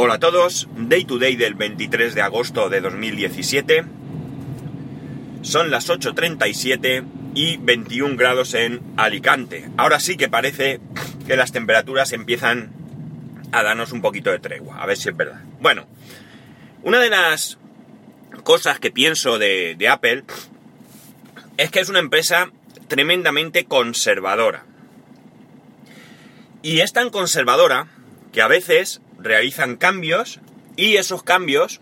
Hola a todos, Day to Day del 23 de agosto de 2017. Son las 8.37 y 21 grados en Alicante. Ahora sí que parece que las temperaturas empiezan a darnos un poquito de tregua, a ver si es verdad. Bueno, una de las cosas que pienso de, de Apple es que es una empresa tremendamente conservadora. Y es tan conservadora que a veces realizan cambios y esos cambios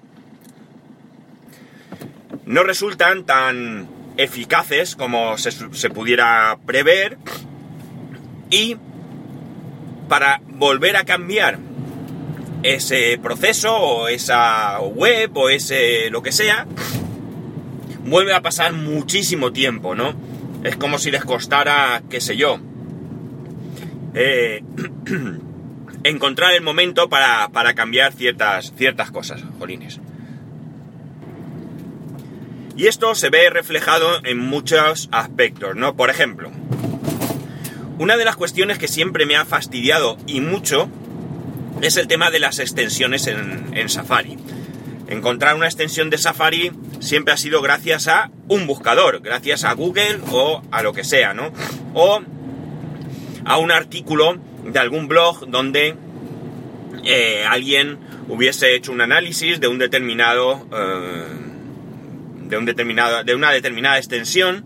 no resultan tan eficaces como se, pudiera prever y para volver a cambiar ese proceso o esa web o ese lo que sea, vuelve a pasar muchísimo tiempo, ¿no? Es como si les costara, qué sé yo, eh, encontrar el momento para, cambiar ciertas, ciertas cosas, jolines. Y esto se ve reflejado en muchos aspectos, ¿no? Por ejemplo, una de las cuestiones que siempre me ha fastidiado y mucho es el tema de las extensiones en, en Safari. Encontrar una extensión de Safari siempre ha sido gracias a un buscador, gracias a Google o a lo que sea, ¿no? O a un artículo de algún blog donde eh, alguien hubiese hecho un análisis de un determinado eh, de un determinado de una determinada extensión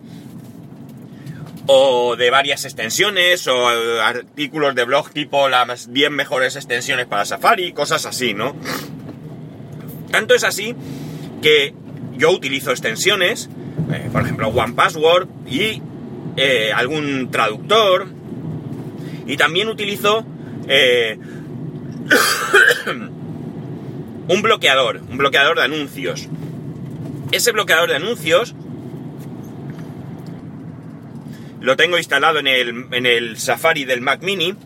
o de varias extensiones o eh, artículos de blog tipo las 10 mejores extensiones para Safari, cosas así, ¿no? Tanto es así que yo utilizo extensiones, por ejemplo One Password y algún traductor y también utilizo un bloqueador, un bloqueador de anuncios. Ese bloqueador de anuncios lo tengo instalado en el, en el Safari del Mac Mini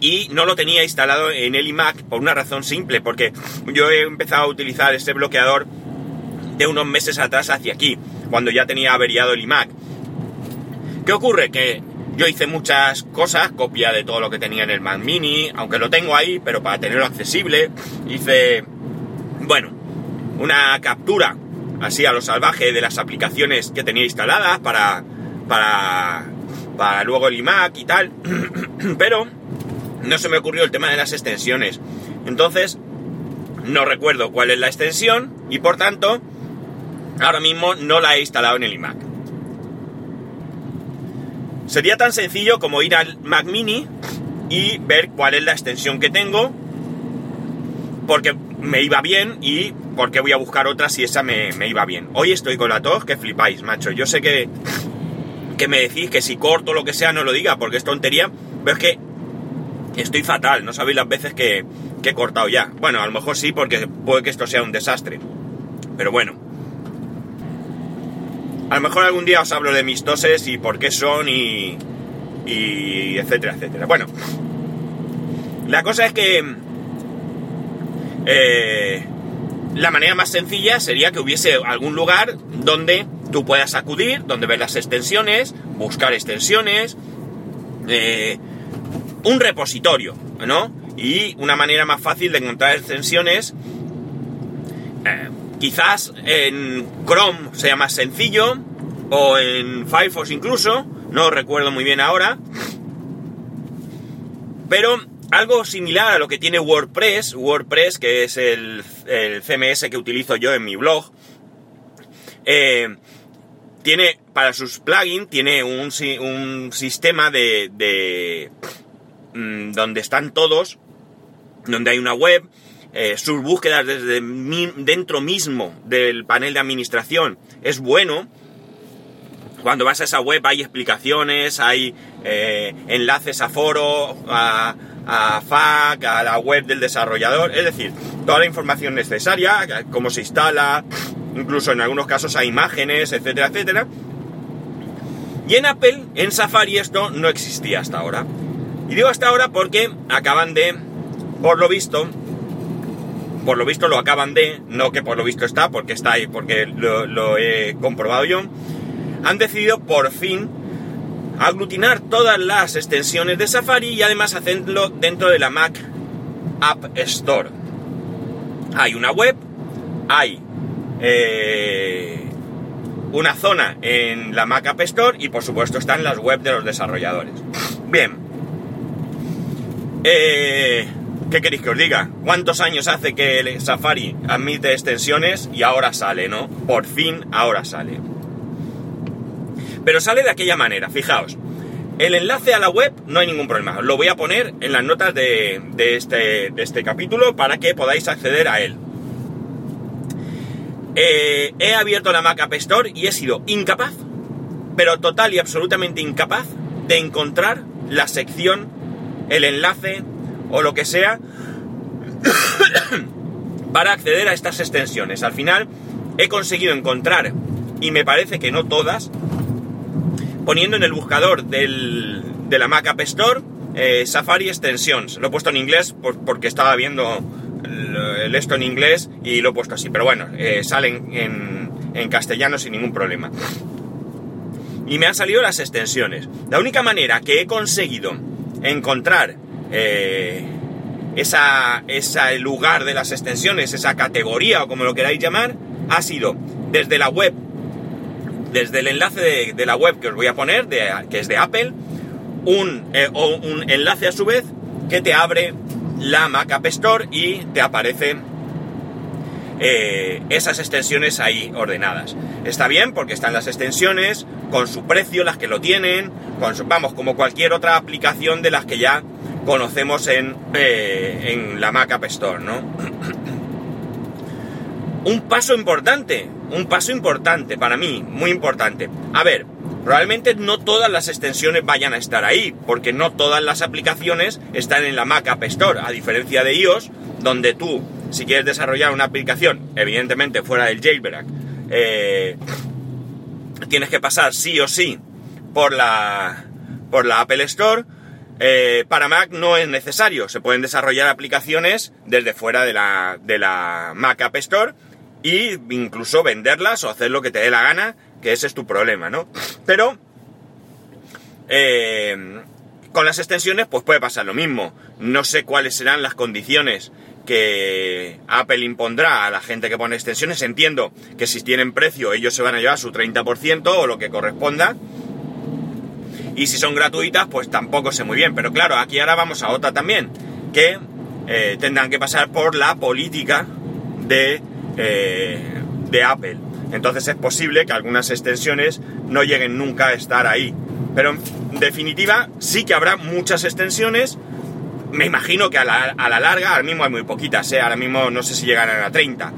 y no lo tenía instalado en el iMac por una razón simple, porque yo he empezado a utilizar ese bloqueador de unos meses atrás hacia aquí, cuando ya tenía averiado el iMac. ¿Qué ocurre? Que yo hice muchas cosas, copia de todo lo que tenía en el Mac Mini, aunque lo tengo ahí, pero para tenerlo accesible, hice, bueno, una captura así a lo salvaje de las aplicaciones que tenía instaladas para, para, para luego el iMac y tal, pero no se me ocurrió el tema de las extensiones. Entonces, no recuerdo cuál es la extensión y por tanto, ahora mismo no la he instalado en el iMac. Sería tan sencillo como ir al Mac Mini y ver cuál es la extensión que tengo, porque me iba bien y porque voy a buscar otra si esa me, iba bien. Hoy estoy con la tos que flipáis, macho. Yo sé que, que me decís que si corto lo que sea no lo diga porque es tontería, pero es que estoy fatal, no sabéis las veces que, que he cortado ya. Bueno, a lo mejor sí porque puede que esto sea un desastre. Pero bueno, a lo mejor algún día os hablo de mis toses y por qué son y, y etcétera, etcétera. Bueno, la cosa es que eh, la manera más sencilla sería que hubiese algún lugar donde tú puedas acudir, donde ver las extensiones, buscar extensiones, eh, un repositorio, ¿no? Y una manera más fácil de encontrar extensiones Quizás en Chrome sea más sencillo, o en Firefox incluso, no recuerdo muy bien ahora. Pero algo similar a lo que tiene WordPress, WordPress que es el, CMS que utilizo yo en mi blog, eh, tiene para sus plugins, tiene un, un sistema de, de mm, donde están todos, donde hay una web, eh, sus búsquedas desde dentro mismo del panel de administración es bueno. Cuando vas a esa web hay explicaciones, hay eh, enlaces a foro, a, a FAQ, a la web del desarrollador, es decir, toda la información necesaria, cómo se instala, incluso en algunos casos hay imágenes, etcétera, etcétera. Y en Apple, en Safari, esto no existía hasta ahora. Y digo hasta ahora porque acaban de, por lo visto, por lo visto lo acaban de, no que por lo visto está, porque está ahí, porque lo, he comprobado yo, han decidido por fin aglutinar todas las extensiones de Safari y además hacerlo dentro de la Mac App Store. hay una web, hay eh, una zona en la Mac App Store y por supuesto están las web de los desarrolladores. Bien. Eh, ¿Qué queréis que os diga? ¿Cuántos años hace que el Safari admite extensiones y ahora sale, ¿no? Por fin ahora sale. Pero sale de aquella manera, fijaos. El enlace a la web no hay ningún problema. Lo voy a poner en las notas de, este, este, capítulo para que podáis acceder a él. Eh, he abierto la Mac App Store y he sido incapaz, pero total y absolutamente incapaz, de encontrar la sección, el enlace o lo que sea para acceder a estas extensiones. Al final he conseguido encontrar, y me parece que no todas, poniendo en el buscador del, de la Mac App Store eh, Safari Extensions. Lo he puesto en inglés porque estaba viendo esto en inglés y lo he puesto así. Pero bueno, eh, salen en, en castellano sin ningún problema. Y me han salido las extensiones. La única manera que he conseguido encontrar eh, esa, ese lugar de las extensiones, esa categoría o como lo queráis llamar, ha sido desde la web desde el enlace de, la web que os voy a poner, que es de Apple, un, eh, un enlace a su vez que te abre la Mac App Store y te aparecen eh, esas extensiones ahí ordenadas. Está bien porque están las extensiones con su precio, las que lo tienen, con vamos, como cualquier otra aplicación de las que ya conocemos en, eh, en la Mac App Store, ¿no? un paso importante, un paso importante para mí, muy importante. A ver, probablemente no todas las extensiones vayan a estar ahí, porque no todas las aplicaciones están en la Mac App Store, a diferencia de iOS, donde tú, si quieres desarrollar una aplicación, evidentemente fuera del jailbreak, eh, tienes que pasar sí o sí por la, por la Apple Store. Eh, para Mac no es necesario, se pueden desarrollar aplicaciones desde fuera de la, de la Mac App Store y incluso venderlas o hacer lo que te dé la gana, que ese es tu problema, ¿no? Pero eh, con las extensiones pues puede pasar lo mismo. No sé cuáles serán las condiciones que Apple impondrá a la gente que pone extensiones. Entiendo que si tienen precio ellos se van a llevar su 30% o lo que corresponda. Y si son gratuitas, pues tampoco sé muy bien. Pero claro, aquí ahora vamos a otra también, que eh, tendrán que pasar por la política de eh, de Apple. Entonces es posible que algunas extensiones no lleguen nunca a estar ahí. Pero en definitiva sí que habrá muchas extensiones. Me imagino que a la, larga, ahora mismo hay muy poquitas, ¿eh? ahora mismo no sé si llegarán a 30.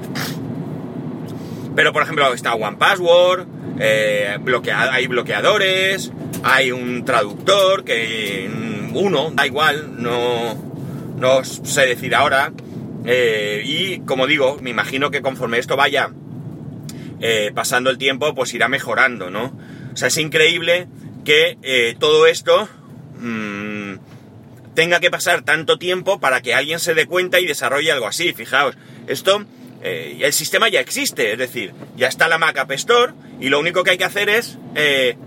Pero por ejemplo está One Password, eh, hay bloqueadores, hay un traductor que uno, da igual, no, no sé decir ahora. Eh, y como digo, me imagino que conforme esto vaya eh, pasando el tiempo, pues irá mejorando, ¿no? O sea, es increíble que eh, todo esto mm, tenga que pasar tanto tiempo para que alguien se dé cuenta y desarrolle algo así. Fijaos, esto, el sistema ya existe, es decir, ya está la Mac App Store y lo único que hay que hacer es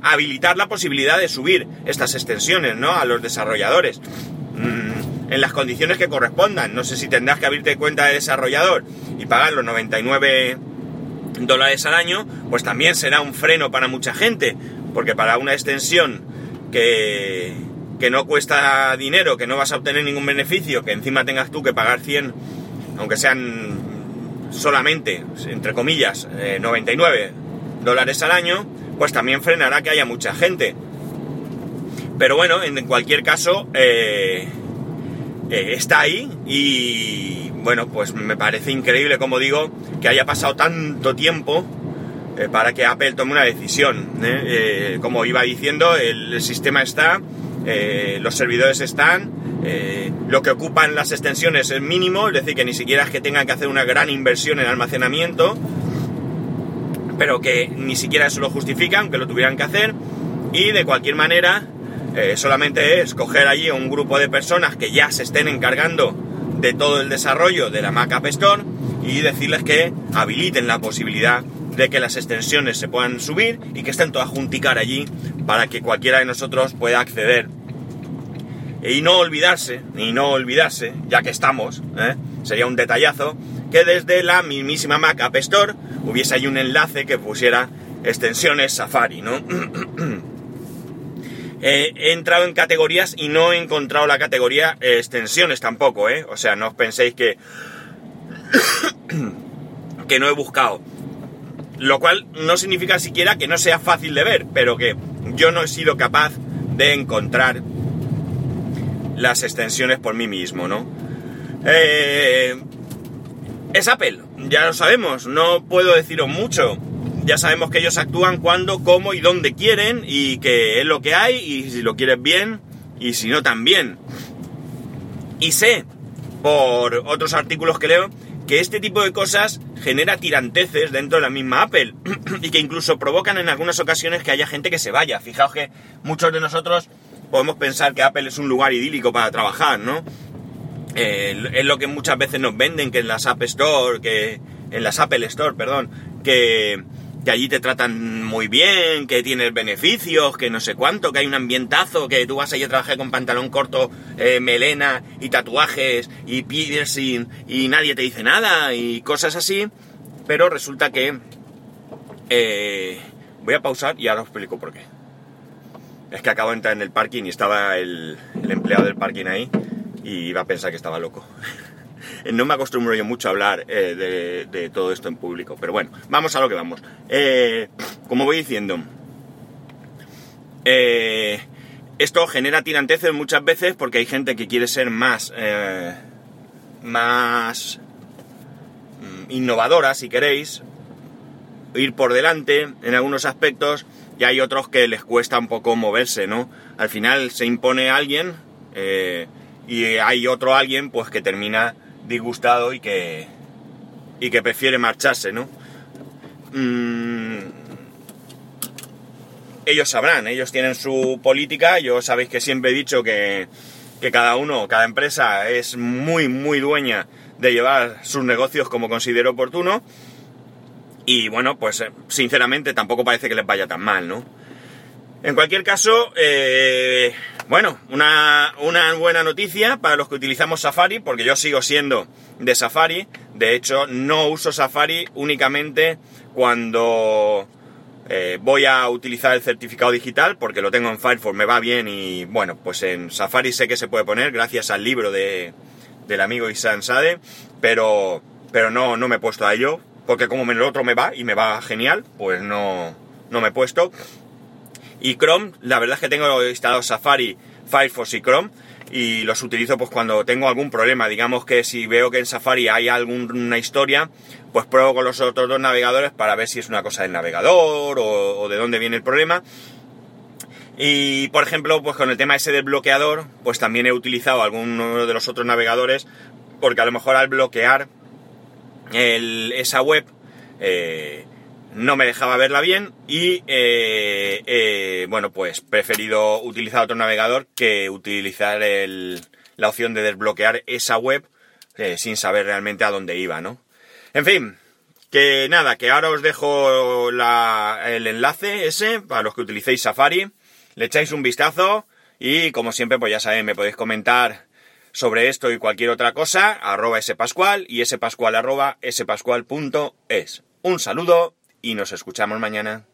habilitar la posibilidad de subir estas extensiones, ¿no? A los desarrolladores. Mm, en las condiciones que correspondan. No sé si tendrás que abrirte cuenta de desarrollador y pagar los 99 dólares al año, pues también será un freno para mucha gente, porque para una extensión que, que no cuesta dinero, que no vas a obtener ningún beneficio, que encima tengas tú que pagar 100, aunque sean solamente, entre comillas, 99 eh, dólares al año, pues también frenará que haya mucha gente. Pero bueno, en cualquier caso, eh, eh, está ahí y bueno, pues me parece increíble, como digo, que haya pasado tanto tiempo para que Apple tome una decisión. como iba diciendo, el, sistema está, los servidores están, lo que ocupan las extensiones es mínimo, es decir, que ni siquiera es que tengan que hacer una gran inversión en almacenamiento, pero que ni siquiera eso lo justifica, aunque lo tuvieran que hacer, y de cualquier manera, eh, solamente es coger allí un grupo de personas que ya se estén encargando de todo el desarrollo de la Mac App Store y decirles que habiliten la posibilidad de que las extensiones se puedan subir y que estén todas junticar allí para que cualquiera de nosotros pueda acceder. Y no olvidarse, y no olvidarse, ya que estamos, ¿eh? sería un detallazo, que desde la mismísima Mac App Store hubiese ahí un enlace que pusiera extensiones Safari, ¿no? he entrado en categorías y no he encontrado la categoría extensiones tampoco, ¿eh? O sea, no os penséis que... que no he buscado. Lo cual no significa siquiera que no sea fácil de ver, pero que yo no he sido capaz de encontrar las extensiones por mí mismo, ¿no? Eh, es Apple, ya lo sabemos, no puedo deciros mucho. Ya sabemos que ellos actúan cuando, cómo y dónde quieren y que es lo que hay y si lo quieres bien y si no también. Y sé, por otros artículos que leo, que este tipo de cosas genera tiranteces dentro de la misma Apple y que incluso provocan en algunas ocasiones que haya gente que se vaya. Fijaos que muchos de nosotros podemos pensar que Apple es un lugar idílico para trabajar, ¿no? Eh, es lo que muchas veces nos venden, que en las App Store, que en las Apple Store, perdón, que, que allí te tratan muy bien, que tienes beneficios, que no sé cuánto, que hay un ambientazo, que tú vas allí a trabajar con pantalón corto, eh, melena y tatuajes y piercing y nadie te dice nada y cosas así, pero resulta que... Eh, voy a pausar y ahora os explico por qué. Es que acabo de entrar en el parking y estaba el, empleado del parking ahí y iba a pensar que estaba loco. no me acostumbro yo mucho a hablar eh, de, todo esto en público, pero bueno, vamos a lo que vamos. Eh, como voy diciendo, eh, esto genera tiranteces muchas veces porque hay gente que quiere ser más, más mm, innovadora, si queréis, ir por delante en algunos aspectos y hay otros que les cuesta un poco moverse, ¿no? Al final se impone alguien eh, y hay otro alguien pues que termina disgustado y que, y que prefiere marcharse, ¿no? Mm, ellos sabrán, ellos tienen su política, yo sabéis que siempre he dicho que, que cada uno, cada empresa es muy, muy dueña de llevar sus negocios como considero oportuno y bueno, pues eh, sinceramente tampoco parece que les vaya tan mal, ¿no? En cualquier caso, eh, bueno, una, buena noticia para los que utilizamos Safari, porque yo sigo siendo de Safari. De hecho, no uso Safari únicamente cuando eh, voy a utilizar el certificado digital, porque lo tengo en Firefox, me va bien y bueno, pues en Safari sé que se puede poner gracias al libro de, del amigo Isan Sade, pero, pero no, no me he puesto a ello porque como el otro me va y me va genial, pues no, no me he puesto. Y Chrome, la verdad es que tengo instalado Safari, Firefox y Chrome y los utilizo pues cuando tengo algún problema. Digamos que si veo que en Safari hay alguna historia, pues pruebo con los otros dos navegadores para ver si es una cosa del navegador o, de dónde viene el problema. Y por ejemplo, pues con el tema ese del bloqueador, pues también he utilizado alguno de los otros navegadores porque a lo mejor al bloquear esa web eh, no me dejaba verla bien y eh, eh, bueno pues preferido utilizar otro navegador que utilizar la opción de desbloquear esa web sin saber realmente a dónde iba no en fin que nada que ahora os dejo el enlace ese para los que utilicéis Safari. Le echáis un vistazo y como siempre pues ya sabéis me podéis comentar sobre esto y cualquier otra cosa, arroba spascual y spascual arroba spascual.es. Un saludo y nos escuchamos mañana.